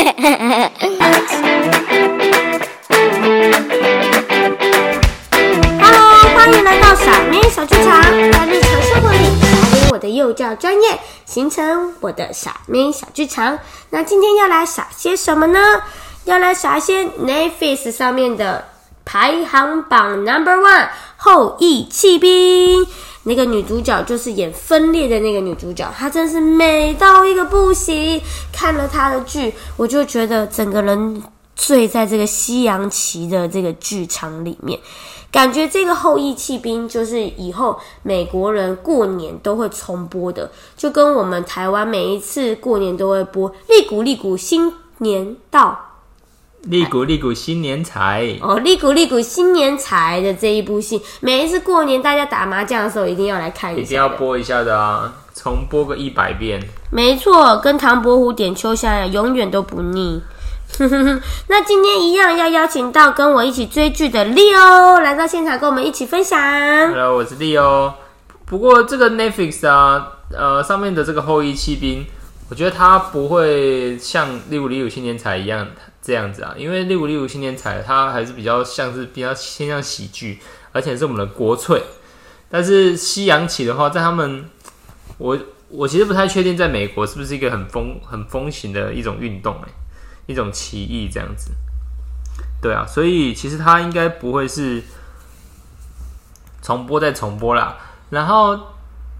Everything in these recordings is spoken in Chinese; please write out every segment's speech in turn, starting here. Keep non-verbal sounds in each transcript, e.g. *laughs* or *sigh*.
*laughs* Hello，欢迎来到傻妹小剧场，在日常生活里打点我的幼教专业，形成我的傻妹小剧场。那今天要来傻些什么呢？要来傻一些 Netflix 上面的排行榜 Number One《后羿弃兵》。那个女主角就是演分裂的那个女主角，她真是美到一个不行。看了她的剧，我就觉得整个人醉在这个西洋棋的这个剧场里面，感觉这个后羿弃兵就是以后美国人过年都会重播的，就跟我们台湾每一次过年都会播“利古利古新年到利古利古新年财”，哦，“利古利古新年财”的这一部戏，每一次过年大家打麻将的时候一定要来看一下，一定要播一下的啊，重播个一百遍。没错，跟唐伯虎点秋香一样，永远都不腻。*laughs* 那今天一样要邀请到跟我一起追剧的 Leo 来到现场，跟我们一起分享。Hello，我是 Leo。不过这个 Netflix 啊，呃，上面的这个后裔弃兵，我觉得它不会像《利古利古新年财》一样这样子啊，因为《利古利古新年彩》它还是比较像是比较偏向喜剧，而且是我们的国粹。但是西洋棋的话，在他们，我我其实不太确定，在美国是不是一个很风很风行的一种运动、欸，一种棋艺这样子。对啊，所以其实它应该不会是重播再重播啦。然后，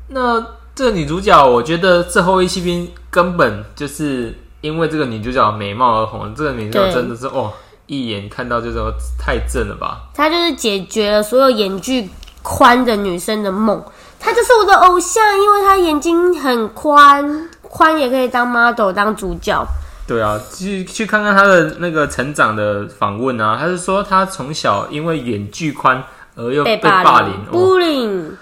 那这个女主角，我觉得这后羿弃兵根本就是因为这个女主角美貌而红。这个女主角真的是哦，一眼看到就说太正了吧？她就是解决了所有眼距宽的女生的梦，她就是我的偶像，因为她眼睛很宽，宽也可以当 model 当主角。对啊，去去看看她的那个成长的访问啊，她是说她从小因为眼距宽而又被被霸凌，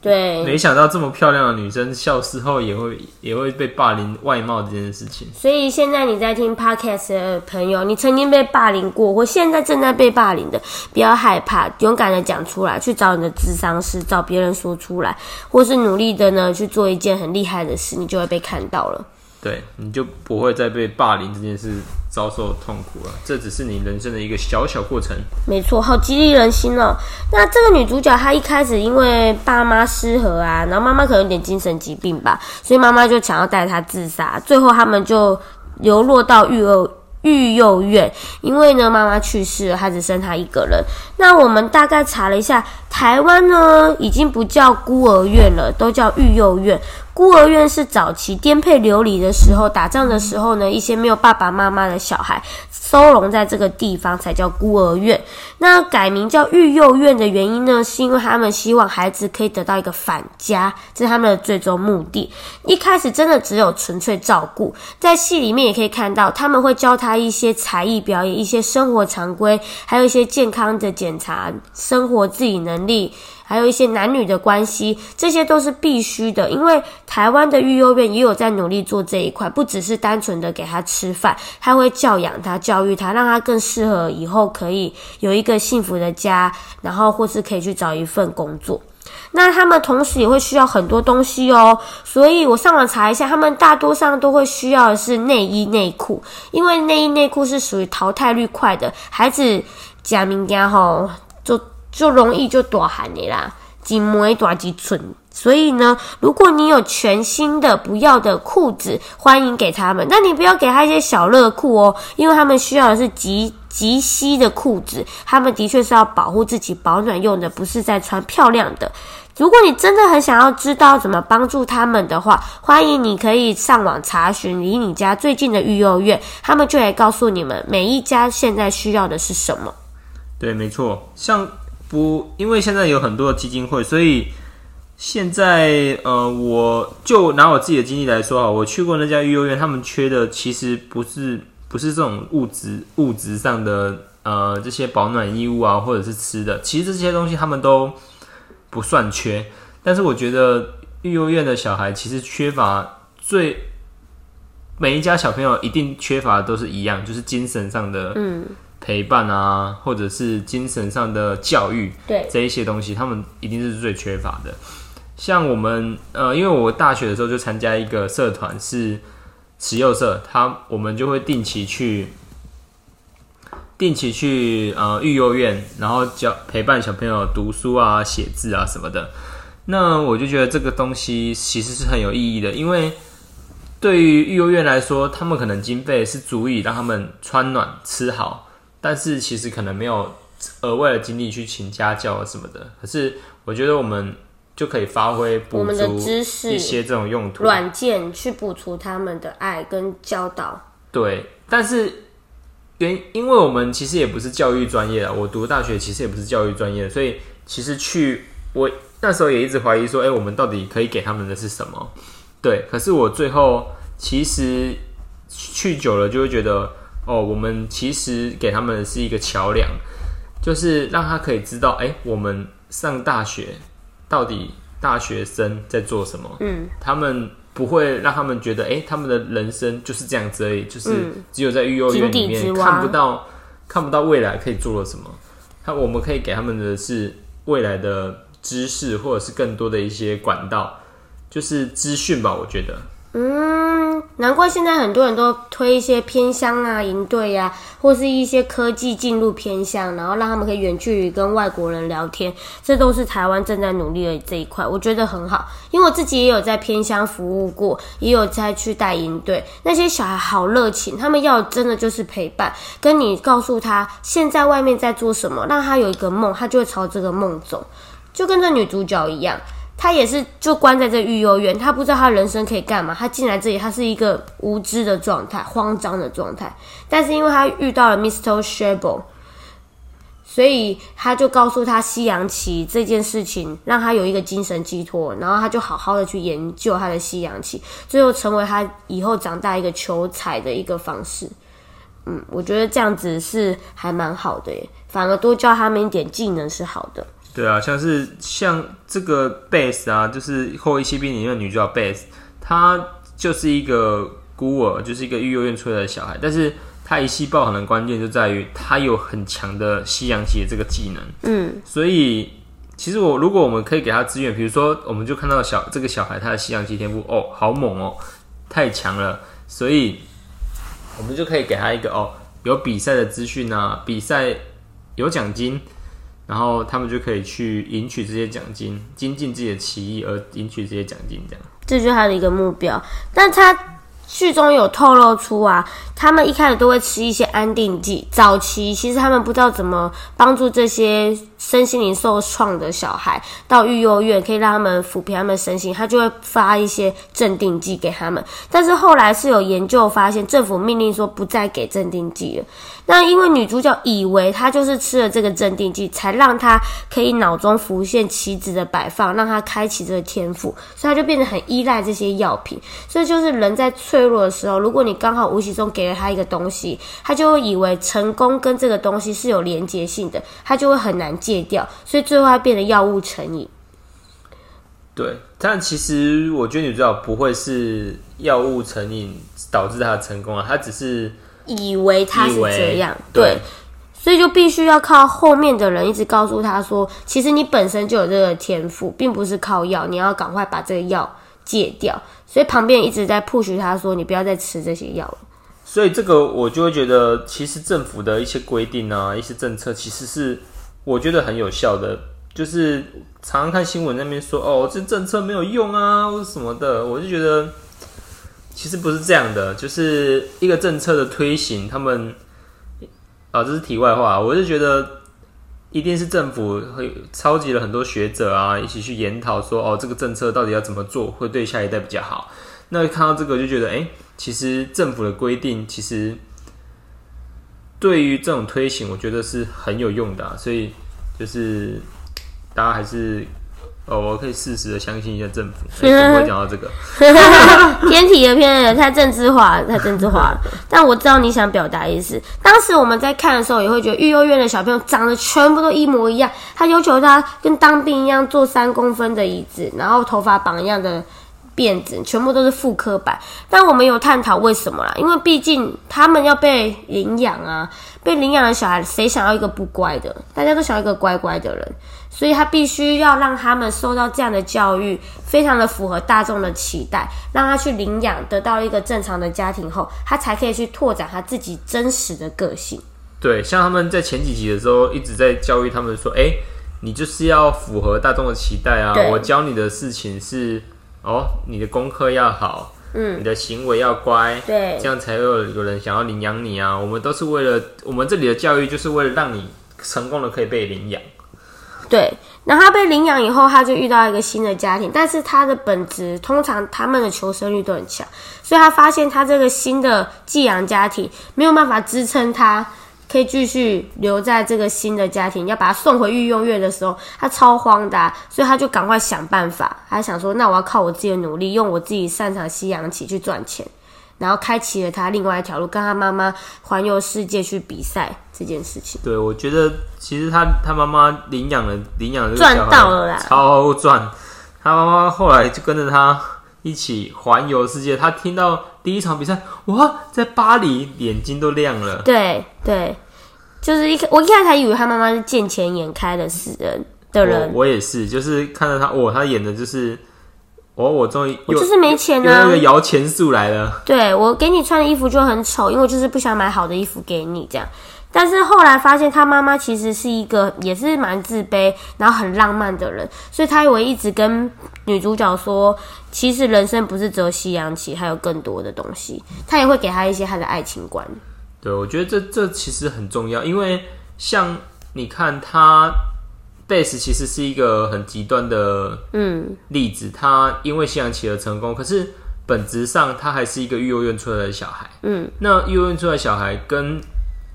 对，没想到这么漂亮的女生，小时候也会也会被霸凌外貌这件事情。所以现在你在听 podcast 的朋友，你曾经被霸凌过，或现在正在被霸凌的，不要害怕，勇敢的讲出来，去找你的智商师，找别人说出来，或是努力的呢去做一件很厉害的事，你就会被看到了。对，你就不会再被霸凌这件事遭受痛苦了。这只是你人生的一个小小过程。没错，好激励人心哦。那这个女主角她一开始因为爸妈失和啊，然后妈妈可能有点精神疾病吧，所以妈妈就想要带她自杀，最后他们就流落到育儿。育幼院，因为呢妈妈去世了，她只剩她一个人。那我们大概查了一下，台湾呢已经不叫孤儿院了，都叫育幼院。孤儿院是早期颠沛流离的时候，打仗的时候呢，一些没有爸爸妈妈的小孩收容在这个地方，才叫孤儿院。那改名叫育幼院的原因呢，是因为他们希望孩子可以得到一个返家，这是他们的最终目的。一开始真的只有纯粹照顾，在戏里面也可以看到，他们会教他一些才艺表演、一些生活常规，还有一些健康的检查、生活自理能力。还有一些男女的关系，这些都是必须的。因为台湾的育幼院也有在努力做这一块，不只是单纯的给他吃饭，他会教养他、教育他，让他更适合以后可以有一个幸福的家，然后或是可以去找一份工作。那他们同时也会需要很多东西哦，所以我上网查一下，他们大多上都会需要的是内衣内裤，因为内衣内裤是属于淘汰率快的，孩子假名家吼就。就容易就大汗的啦，几枚大几寸。所以呢，如果你有全新的不要的裤子，欢迎给他们。那你不要给他一些小热裤哦，因为他们需要的是极极稀的裤子。他们的确是要保护自己保暖用的，不是在穿漂亮的。如果你真的很想要知道怎么帮助他们的话，欢迎你可以上网查询离你家最近的育幼院，他们就来告诉你们每一家现在需要的是什么。对，没错，像。不，因为现在有很多基金会，所以现在呃，我就拿我自己的经历来说啊，我去过那家育幼院，他们缺的其实不是不是这种物质物质上的呃这些保暖衣物啊，或者是吃的，其实这些东西他们都不算缺。但是我觉得育幼院的小孩其实缺乏最每一家小朋友一定缺乏的都是一样，就是精神上的嗯。陪伴啊，或者是精神上的教育，对这一些东西，他们一定是最缺乏的。像我们呃，因为我大学的时候就参加一个社团，是慈幼社，他我们就会定期去。定期去呃育幼院，然后教陪伴小朋友读书啊、写字啊什么的。那我就觉得这个东西其实是很有意义的，因为对于育幼院来说，他们可能经费是足以让他们穿暖、吃好，但是其实可能没有额外的精力去请家教什么的。可是我觉得我们就可以发挥我们的知识一些这种用途，软件去补足他们的爱跟教导。对，但是。原因为我们其实也不是教育专业的，我读大学其实也不是教育专业的，所以其实去我那时候也一直怀疑说，哎，我们到底可以给他们的是什么？对，可是我最后其实去久了就会觉得，哦，我们其实给他们的是一个桥梁，就是让他可以知道，哎，我们上大学到底大学生在做什么？嗯，他们。不会让他们觉得，哎，他们的人生就是这样子而已，就是只有在育幼院里面看不到看不到未来可以做了什么。他我们可以给他们的是未来的知识，或者是更多的一些管道，就是资讯吧。我觉得。嗯，难怪现在很多人都推一些偏乡啊、营队呀，或是一些科技进入偏乡，然后让他们可以远距离跟外国人聊天，这都是台湾正在努力的这一块，我觉得很好。因为我自己也有在偏乡服务过，也有在去带营队，那些小孩好热情，他们要真的就是陪伴，跟你告诉他现在外面在做什么，让他有一个梦，他就会朝这个梦走，就跟这女主角一样。他也是就关在这育幼院，他不知道他人生可以干嘛。他进来这里，他是一个无知的状态、慌张的状态。但是因为他遇到了 Mr. Shable，所以他就告诉他西洋棋这件事情，让他有一个精神寄托。然后他就好好的去研究他的西洋棋，最后成为他以后长大一个求财的一个方式。嗯，我觉得这样子是还蛮好的耶，反而多教他们一点技能是好的。对啊，像是像这个 base 啊，就是《后裔骑兵》里面的女主角 base，她就是一个孤儿，就是一个育幼院出来的小孩。但是她一系爆红的关键就在于她有很强的西洋棋的这个技能。嗯，所以其实我如果我们可以给她资源，比如说我们就看到小这个小孩他的西洋棋天赋哦，好猛哦，太强了，所以我们就可以给他一个哦，有比赛的资讯啊，比赛有奖金。然后他们就可以去赢取这些奖金，精进自己的棋艺，而赢取这些奖金，这样。这就是他的一个目标。但他剧中有透露出啊，他们一开始都会吃一些安定剂。早期其实他们不知道怎么帮助这些。身心灵受创的小孩到育幼院，可以让他们抚平他们身心，他就会发一些镇定剂给他们。但是后来是有研究发现，政府命令说不再给镇定剂了。那因为女主角以为她就是吃了这个镇定剂，才让她可以脑中浮现棋子的摆放，让她开启这个天赋，所以她就变得很依赖这些药品。所以就是人在脆弱的时候，如果你刚好无形中给了他一个东西，他就会以为成功跟这个东西是有连接性的，他就会很难戒。掉，所以最后她变得药物成瘾。对，但其实我觉得女主角不会是药物成瘾导致她成功啊，她只是以为他是这样，对，所以就必须要靠后面的人一直告诉他说，其实你本身就有这个天赋，并不是靠药，你要赶快把这个药戒掉。所以旁边一直在 push 他说，你不要再吃这些药了。所以这个我就会觉得，其实政府的一些规定啊，一些政策其实是。我觉得很有效的，就是常常看新闻那边说哦，这政策没有用啊，或者什么的，我就觉得其实不是这样的，就是一个政策的推行，他们啊，这是题外话，我是觉得一定是政府会召集了很多学者啊，一起去研讨说哦，这个政策到底要怎么做会对下一代比较好。那看到这个就觉得，哎，其实政府的规定其实。对于这种推行，我觉得是很有用的，所以就是大家还是哦，我可以适时的相信一下政府。*laughs* 怎么会讲到这个？天体的片，太政治化，太政治化了。*laughs* 但我知道你想表达意思。当时我们在看的时候，也会觉得育幼院的小朋友长得全部都一模一样。他要求他跟当兵一样坐三公分的椅子，然后头发绑一样的辫子，全部都是复刻版。但我们有探讨为什么啦？因为毕竟他们要被领养啊，被领养的小孩，谁想要一个不乖的？大家都想要一个乖乖的人，所以他必须要让他们受到这样的教育，非常的符合大众的期待，让他去领养，得到一个正常的家庭后，他才可以去拓展他自己真实的个性。对，像他们在前几集的时候一直在教育他们说，哎，你就是要符合大众的期待啊！我教你的事情是，哦，你的功课要好，嗯，你的行为要乖，对，这样才会有人想要领养你啊！我们都是为了，我们这里的教育就是为了让你成功的可以被领养。对，然后他被领养以后，他就遇到一个新的家庭，但是他的本质通常他们的求生欲都很强，所以他发现他这个新的寄养家庭没有办法支撑他。可以继续留在这个新的家庭，要把他送回育幼院的时候，他超慌的，所以他就赶快想办法。他想说，那我要靠我自己的努力，用我自己擅长吸氧气去赚钱，然后开启了他另外一条路，跟他妈妈环游世界去比赛这件事情。对，我觉得其实他他妈妈领养了领养了赚到了啦，超赚。他妈妈后来就跟着他一起环游世界。他听到。第一场比赛，哇，在巴黎，眼睛都亮了。对对，就是一我一开始还以为他妈妈是见钱眼开的死人的人。我也是，就是看到他，哦，他演的就是，哦，我终于，我就是没钱啊，那个摇钱树来了。对我给你穿的衣服就很丑，因为我就是不想买好的衣服给你这样。但是后来发现，他妈妈其实是一个也是蛮自卑，然后很浪漫的人，所以他以为一直跟女主角说，其实人生不是只有夕阳旗，还有更多的东西。他也会给他一些他的爱情观。对，我觉得这这其实很重要，因为像你看他贝斯其实是一个很极端的嗯例子，他因为夕阳旗而成功，可是本质上他还是一个育幼院出来的小孩。嗯，那育幼院出来的小孩跟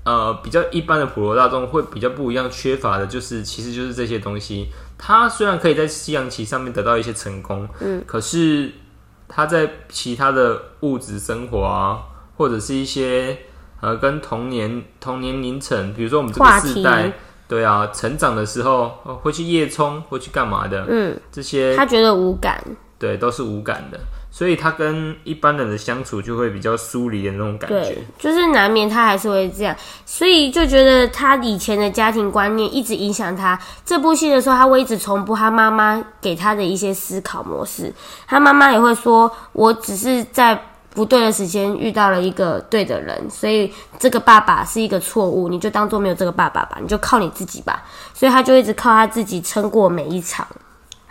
呃，比较一般的普罗大众会比较不一样，缺乏的就是，其实就是这些东西。他虽然可以在西洋棋上面得到一些成功，嗯，可是他在其他的物质生活啊，或者是一些呃跟童年童年龄层，比如说我们这个世代，对啊，成长的时候会去夜冲，会去干嘛的？嗯，这些他觉得无感，对，都是无感的。所以他跟一般人的相处就会比较疏离的那种感觉，就是难免他还是会这样，所以就觉得他以前的家庭观念一直影响他。这部戏的时候，他会一直重复他妈妈给他的一些思考模式。他妈妈也会说：“我只是在不对的时间遇到了一个对的人，所以这个爸爸是一个错误，你就当做没有这个爸爸吧，你就靠你自己吧。”所以他就一直靠他自己撑过每一场。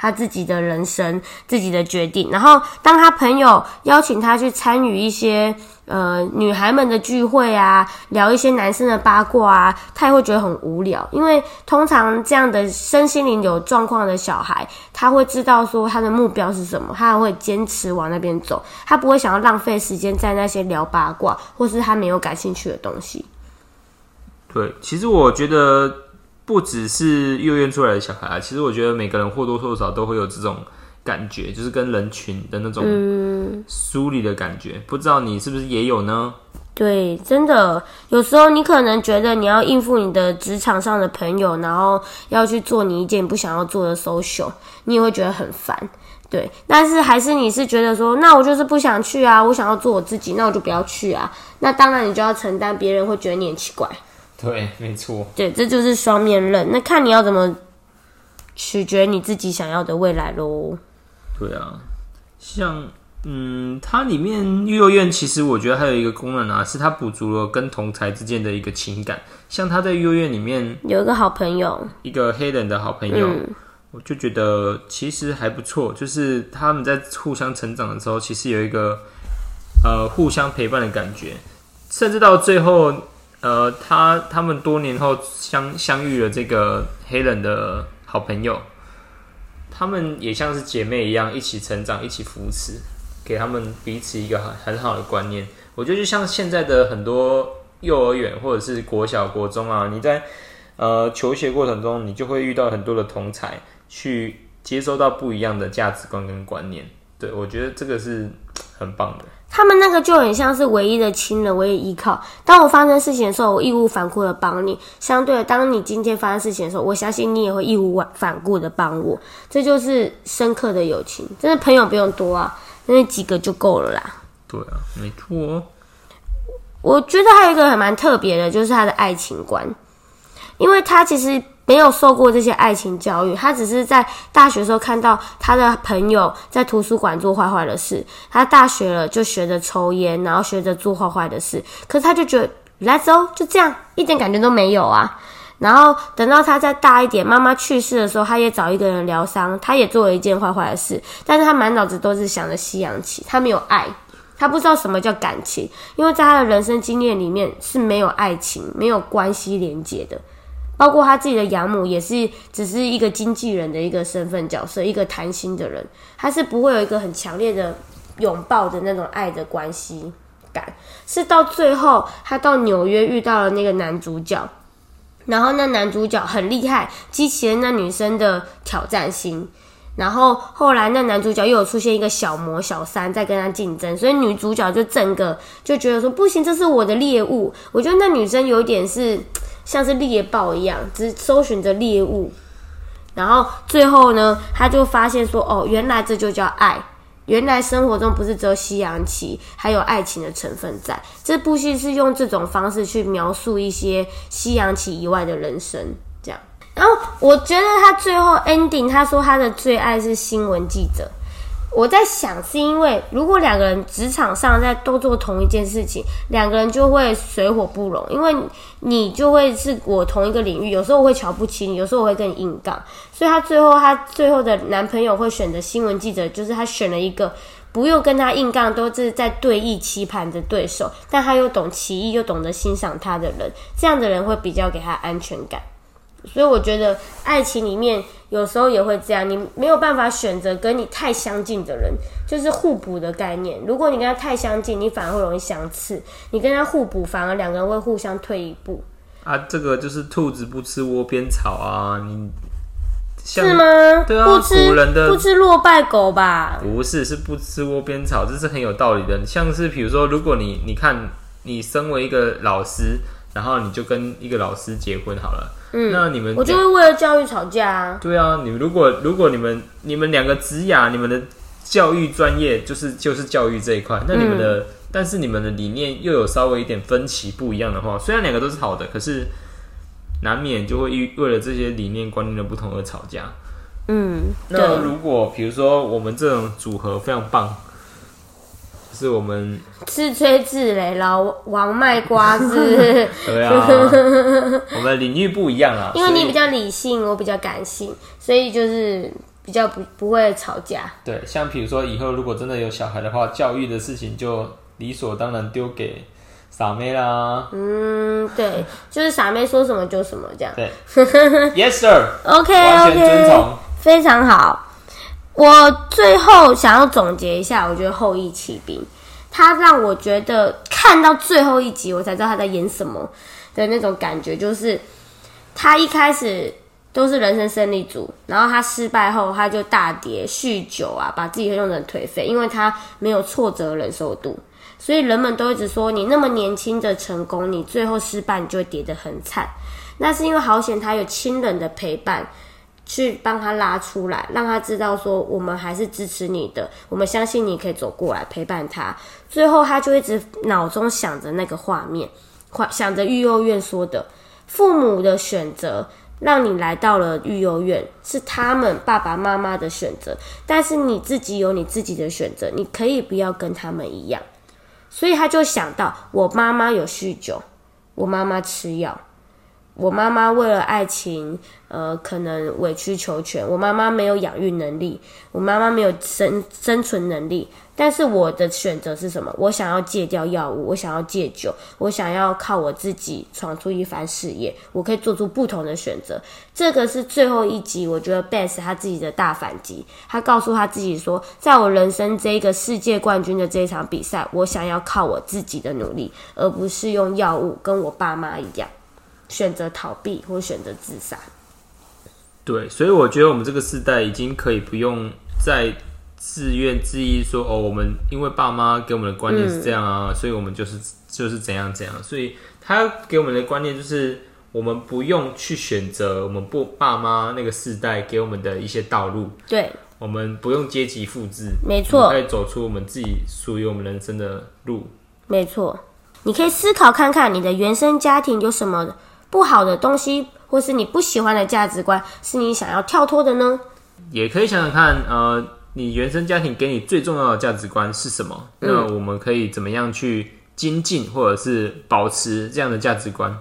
他自己的人生，自己的决定。然后，当他朋友邀请他去参与一些呃女孩们的聚会啊，聊一些男生的八卦啊，他也会觉得很无聊。因为通常这样的身心灵有状况的小孩，他会知道说他的目标是什么，他会坚持往那边走，他不会想要浪费时间在那些聊八卦或是他没有感兴趣的东西。对，其实我觉得。不只是幼儿园出来的小孩啊，其实我觉得每个人或多或少都会有这种感觉，就是跟人群的那种疏离的感觉。不知道你是不是也有呢？对，真的，有时候你可能觉得你要应付你的职场上的朋友，然后要去做你一件不想要做的 social，你也会觉得很烦。对，但是还是你是觉得说，那我就是不想去啊，我想要做我自己，那我就不要去啊。那当然，你就要承担别人会觉得你很奇怪。对，没错。对，这就是双面刃。那看你要怎么取决你自己想要的未来喽。对啊，像嗯，它里面幼儿园其实我觉得还有一个功能啊，是它补足了跟同才之间的一个情感。像他在幼儿园里面有一个好朋友，一个黑人的好朋友，我就觉得其实还不错。就是他们在互相成长的时候，其实有一个呃互相陪伴的感觉，甚至到最后。呃，他他们多年后相相遇了，这个黑人的好朋友，他们也像是姐妹一样一起成长，一起扶持，给他们彼此一个很很好的观念。我觉得就像现在的很多幼儿园或者是国小、国中啊，你在呃求学过程中，你就会遇到很多的同才，去接收到不一样的价值观跟观念。对我觉得这个是很棒的。他们那个就很像是唯一的亲人，唯一依靠。当我发生事情的时候，我义无反顾的帮你；相对的，当你今天发生事情的时候，我相信你也会义无反顾的帮我。这就是深刻的友情，真的朋友不用多啊，那几个就够了啦。对啊，没错。我觉得还有一个还蛮特别的，就是他的爱情观，因为他其实没有受过这些爱情教育，他只是在大学时候看到他的朋友在图书馆做坏坏的事，他大学了就学着抽烟，然后学着做坏坏的事，可是他就觉得来走就这样，一点感觉都没有啊。然后等到他再大一点，妈妈去世的时候，他也找一个人疗伤，他也做了一件坏坏的事，但是他满脑子都是想着西洋棋，他没有爱。他不知道什么叫感情，因为在他的人生经验里面是没有爱情、没有关系连接的。包括他自己的养母也是只是一个经纪人的一个身份角色，一个谈心的人，他是不会有一个很强烈的拥抱的那种爱的关系感。是到最后，他到纽约遇到了那个男主角，然后那男主角很厉害，激起了那女生的挑战心。然后后来那男主角又有出现一个小魔小三在跟他竞争，所以女主角就整个就觉得说不行，这是我的猎物。我觉得那女生有点是像是猎豹一样，只搜寻着猎物。然后最后呢，他就发现说，哦，原来这就叫爱，原来生活中不是只有西洋棋，还有爱情的成分在。这部戏是用这种方式去描述一些西洋棋以外的人生，这样。然后我觉得他最后 ending，他说他的最爱是新闻记者。我在想，是因为如果两个人职场上在都做同一件事情，两个人就会水火不容，因为你就会是我同一个领域，有时候我会瞧不起你，有时候我会跟你硬杠。所以她最后她最后的男朋友会选择新闻记者，就是他选了一个不用跟他硬杠，都是在对弈棋盘的对手，但他又懂棋艺，又懂得欣赏他的人，这样的人会比较给他安全感。所以我觉得爱情里面有时候也会这样，你没有办法选择跟你太相近的人，就是互补的概念。如果你跟他太相近，你反而会容易相斥；你跟他互补，反而两个人会互相退一步。啊，这个就是兔子不吃窝边草啊！你是吗？对啊，不吃人的不吃落败狗吧？不是，是不吃窝边草，这是很有道理的。像是比如说，如果你你看，你身为一个老师，然后你就跟一个老师结婚好了。嗯，那你们我就会为了教育吵架啊。对啊，你们如果如果你们你们两个职雅，你们的教育专业就是就是教育这一块，那你们的但是你们的理念又有稍微一点分歧不一样的话，虽然两个都是好的，可是难免就会为为了这些理念观念的不同而吵架。嗯，那如果比如说我们这种组合非常棒。是我们自吹自擂，了王卖瓜子。*laughs* 对啊，我们领域不一样啊。*laughs* 因为你比较理性，我比较感性，所以就是比较不不会吵架。对，像比如说以后如果真的有小孩的话，教育的事情就理所当然丢给傻妹啦。嗯，对，就是傻妹说什么就什么这样。对，Yes sir。*laughs* OK OK，非常好。我最后想要总结一下，我觉得《后羿骑兵》他让我觉得看到最后一集，我才知道他在演什么的那种感觉，就是他一开始都是人生胜利组，然后他失败后他就大跌，酗酒啊，把自己弄成颓废，因为他没有挫折忍受度，所以人们都一直说你那么年轻的成功，你最后失败你就会跌得很惨。那是因为好险他有亲人的陪伴。去帮他拉出来，让他知道说我们还是支持你的，我们相信你可以走过来陪伴他。最后他就一直脑中想着那个画面，想着育幼院说的父母的选择让你来到了育幼院，是他们爸爸妈妈的选择，但是你自己有你自己的选择，你可以不要跟他们一样。所以他就想到我妈妈有酗酒，我妈妈吃药。我妈妈为了爱情，呃，可能委曲求全。我妈妈没有养育能力，我妈妈没有生生存能力。但是我的选择是什么？我想要戒掉药物，我想要戒酒，我想要靠我自己闯出一番事业。我可以做出不同的选择。这个是最后一集，我觉得 Bess 他自己的大反击。他告诉他自己说，在我人生这个世界冠军的这一场比赛，我想要靠我自己的努力，而不是用药物，跟我爸妈一样。选择逃避或选择自杀，对，所以我觉得我们这个时代已经可以不用再自怨自艾，说哦，我们因为爸妈给我们的观念是这样啊，所以我们就是就是怎样怎样。所以他给我们的观念就是，我们不用去选择我们不爸妈那个世代给我们的一些道路，对，我们不用阶级复制，没错。可以走出我们自己属于我们人生的路。没错，你可以思考看看，你的原生家庭有什么不好的东西，或是你不喜欢的价值观，是你想要跳脱的呢？也可以想想看，呃，你原生家庭给你最重要的价值观是什么？那我们可以怎么样去精进，或者是保持这样的价值观，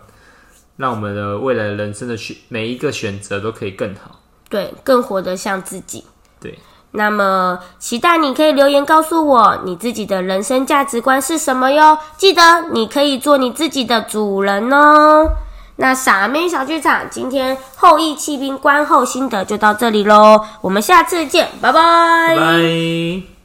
让我们的未来人生的选每一个选择都可以更好。对，更活得像自己。对，那么，期待你可以留言告诉我你自己的人生价值观是什么哟。记得你可以做你自己的主人哦。那傻妹小剧场今天后羿弃兵观后心得就到这里喽，我们下次见，拜拜拜拜。